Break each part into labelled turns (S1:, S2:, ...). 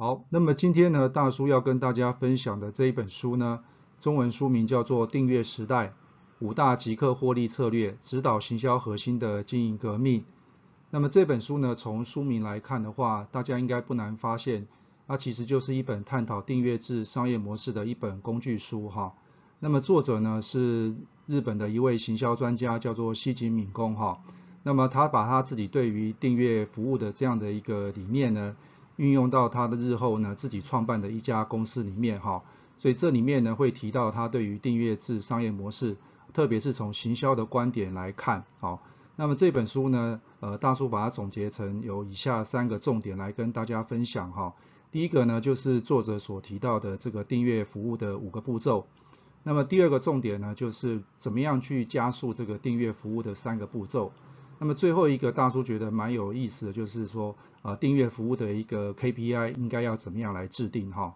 S1: 好，那么今天呢，大叔要跟大家分享的这一本书呢，中文书名叫做《订阅时代：五大即刻获利策略，指导行销核心的经营革命》。那么这本书呢，从书名来看的话，大家应该不难发现，它其实就是一本探讨订阅制商业模式的一本工具书哈。那么作者呢是日本的一位行销专家，叫做西井敏公哈。那么他把他自己对于订阅服务的这样的一个理念呢。运用到他的日后呢，自己创办的一家公司里面哈，所以这里面呢会提到他对于订阅制商业模式，特别是从行销的观点来看，好，那么这本书呢，呃，大叔把它总结成有以下三个重点来跟大家分享哈。第一个呢就是作者所提到的这个订阅服务的五个步骤，那么第二个重点呢就是怎么样去加速这个订阅服务的三个步骤。那么最后一个大叔觉得蛮有意思的就是说，呃，订阅服务的一个 KPI 应该要怎么样来制定哈？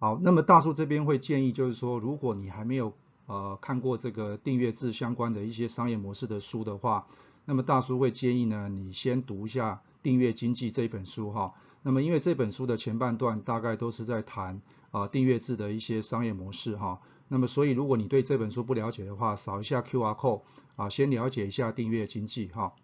S1: 好，那么大叔这边会建议就是说，如果你还没有呃看过这个订阅制相关的一些商业模式的书的话，那么大叔会建议呢，你先读一下《订阅经济》这本书哈。那么因为这本书的前半段大概都是在谈啊订阅制的一些商业模式哈。那么，所以如果你对这本书不了解的话，扫一下 QR code 啊，先了解一下订阅经济哈。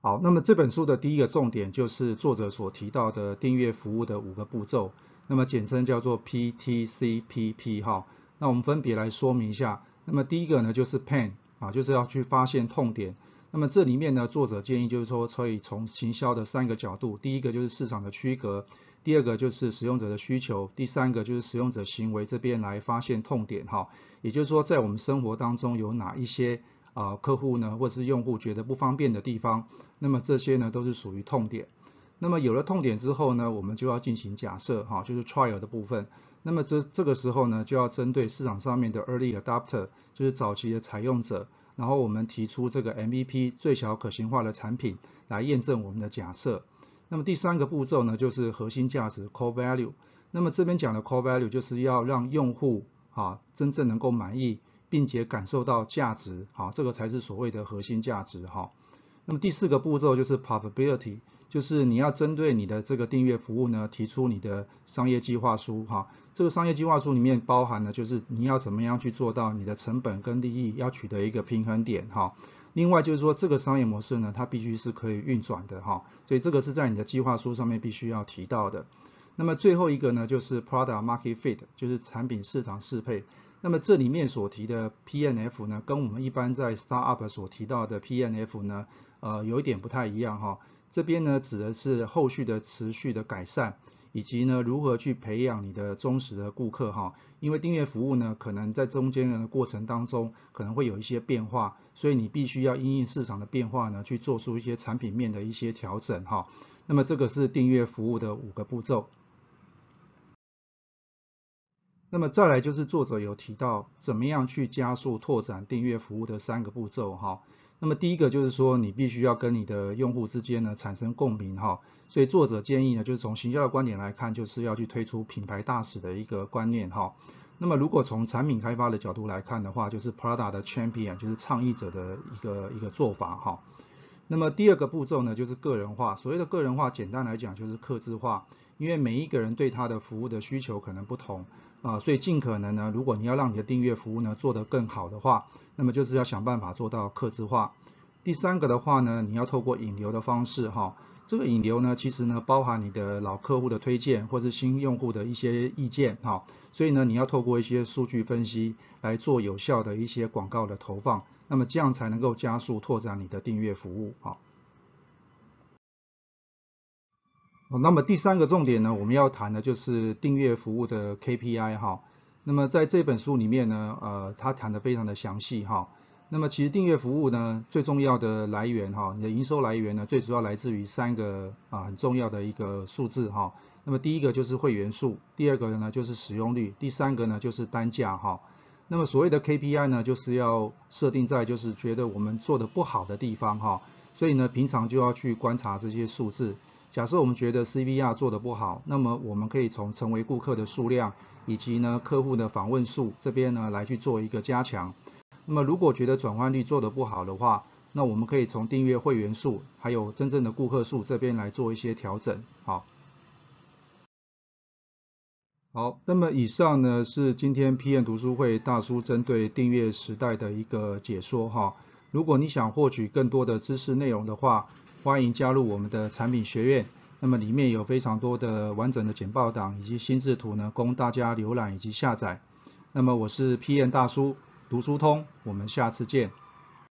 S1: 好，那么这本书的第一个重点就是作者所提到的订阅服务的五个步骤，那么简称叫做 PTCPP 哈。那我们分别来说明一下。那么第一个呢，就是 Pain 啊，就是要去发现痛点。那么这里面呢，作者建议就是说，可以从行销的三个角度，第一个就是市场的区隔。第二个就是使用者的需求，第三个就是使用者行为这边来发现痛点哈，也就是说在我们生活当中有哪一些啊客户呢，或者是用户觉得不方便的地方，那么这些呢都是属于痛点。那么有了痛点之后呢，我们就要进行假设哈，就是 trial 的部分。那么这这个时候呢，就要针对市场上面的 early adopter，就是早期的采用者，然后我们提出这个 MVP 最小可行化的产品来验证我们的假设。那么第三个步骤呢，就是核心价值 core value。那么这边讲的 core value 就是要让用户啊真正能够满意，并且感受到价值，好，这个才是所谓的核心价值哈。那么第四个步骤就是 profitability，就是你要针对你的这个订阅服务呢，提出你的商业计划书哈。这个商业计划书里面包含的就是你要怎么样去做到你的成本跟利益要取得一个平衡点哈。另外就是说，这个商业模式呢，它必须是可以运转的哈，所以这个是在你的计划书上面必须要提到的。那么最后一个呢，就是 product market fit，就是产品市场适配。那么这里面所提的 PNF 呢，跟我们一般在 startup 所提到的 PNF 呢，呃，有一点不太一样哈。这边呢，指的是后续的持续的改善。以及呢，如何去培养你的忠实的顾客哈？因为订阅服务呢，可能在中间的过程当中，可能会有一些变化，所以你必须要因应市场的变化呢，去做出一些产品面的一些调整哈。那么这个是订阅服务的五个步骤。那么再来就是作者有提到，怎么样去加速拓展订阅服务的三个步骤哈。那么第一个就是说，你必须要跟你的用户之间呢产生共鸣哈，所以作者建议呢，就是从行销的观点来看，就是要去推出品牌大使的一个观念哈。那么如果从产品开发的角度来看的话，就是 Prada 的 Champion，就是倡议者的一个一个做法哈。那么第二个步骤呢，就是个人化，所谓的个人化，简单来讲就是客制化，因为每一个人对他的服务的需求可能不同。啊，所以尽可能呢，如果你要让你的订阅服务呢做得更好的话，那么就是要想办法做到客制化。第三个的话呢，你要透过引流的方式哈，这个引流呢其实呢包含你的老客户的推荐或是新用户的一些意见哈，所以呢你要透过一些数据分析来做有效的一些广告的投放，那么这样才能够加速拓展你的订阅服务哈。那么第三个重点呢，我们要谈的就是订阅服务的 KPI 哈。那么在这本书里面呢，呃，他谈的非常的详细哈。那么其实订阅服务呢，最重要的来源哈，你的营收来源呢，最主要来自于三个啊很重要的一个数字哈。那么第一个就是会员数，第二个呢就是使用率，第三个呢就是单价哈。那么所谓的 KPI 呢，就是要设定在就是觉得我们做的不好的地方哈。所以呢，平常就要去观察这些数字。假设我们觉得 CVR 做的不好，那么我们可以从成为顾客的数量以及呢客户的访问数这边呢来去做一个加强。那么如果觉得转换率做得不好的话，那我们可以从订阅会员数还有真正的顾客数这边来做一些调整。好，好，那么以上呢是今天 PM 读书会大叔针对订阅时代的一个解说哈。如果你想获取更多的知识内容的话，欢迎加入我们的产品学院。那么里面有非常多的完整的简报档以及心智图呢，供大家浏览以及下载。那么我是 PM 大叔。读书通，我们下次见。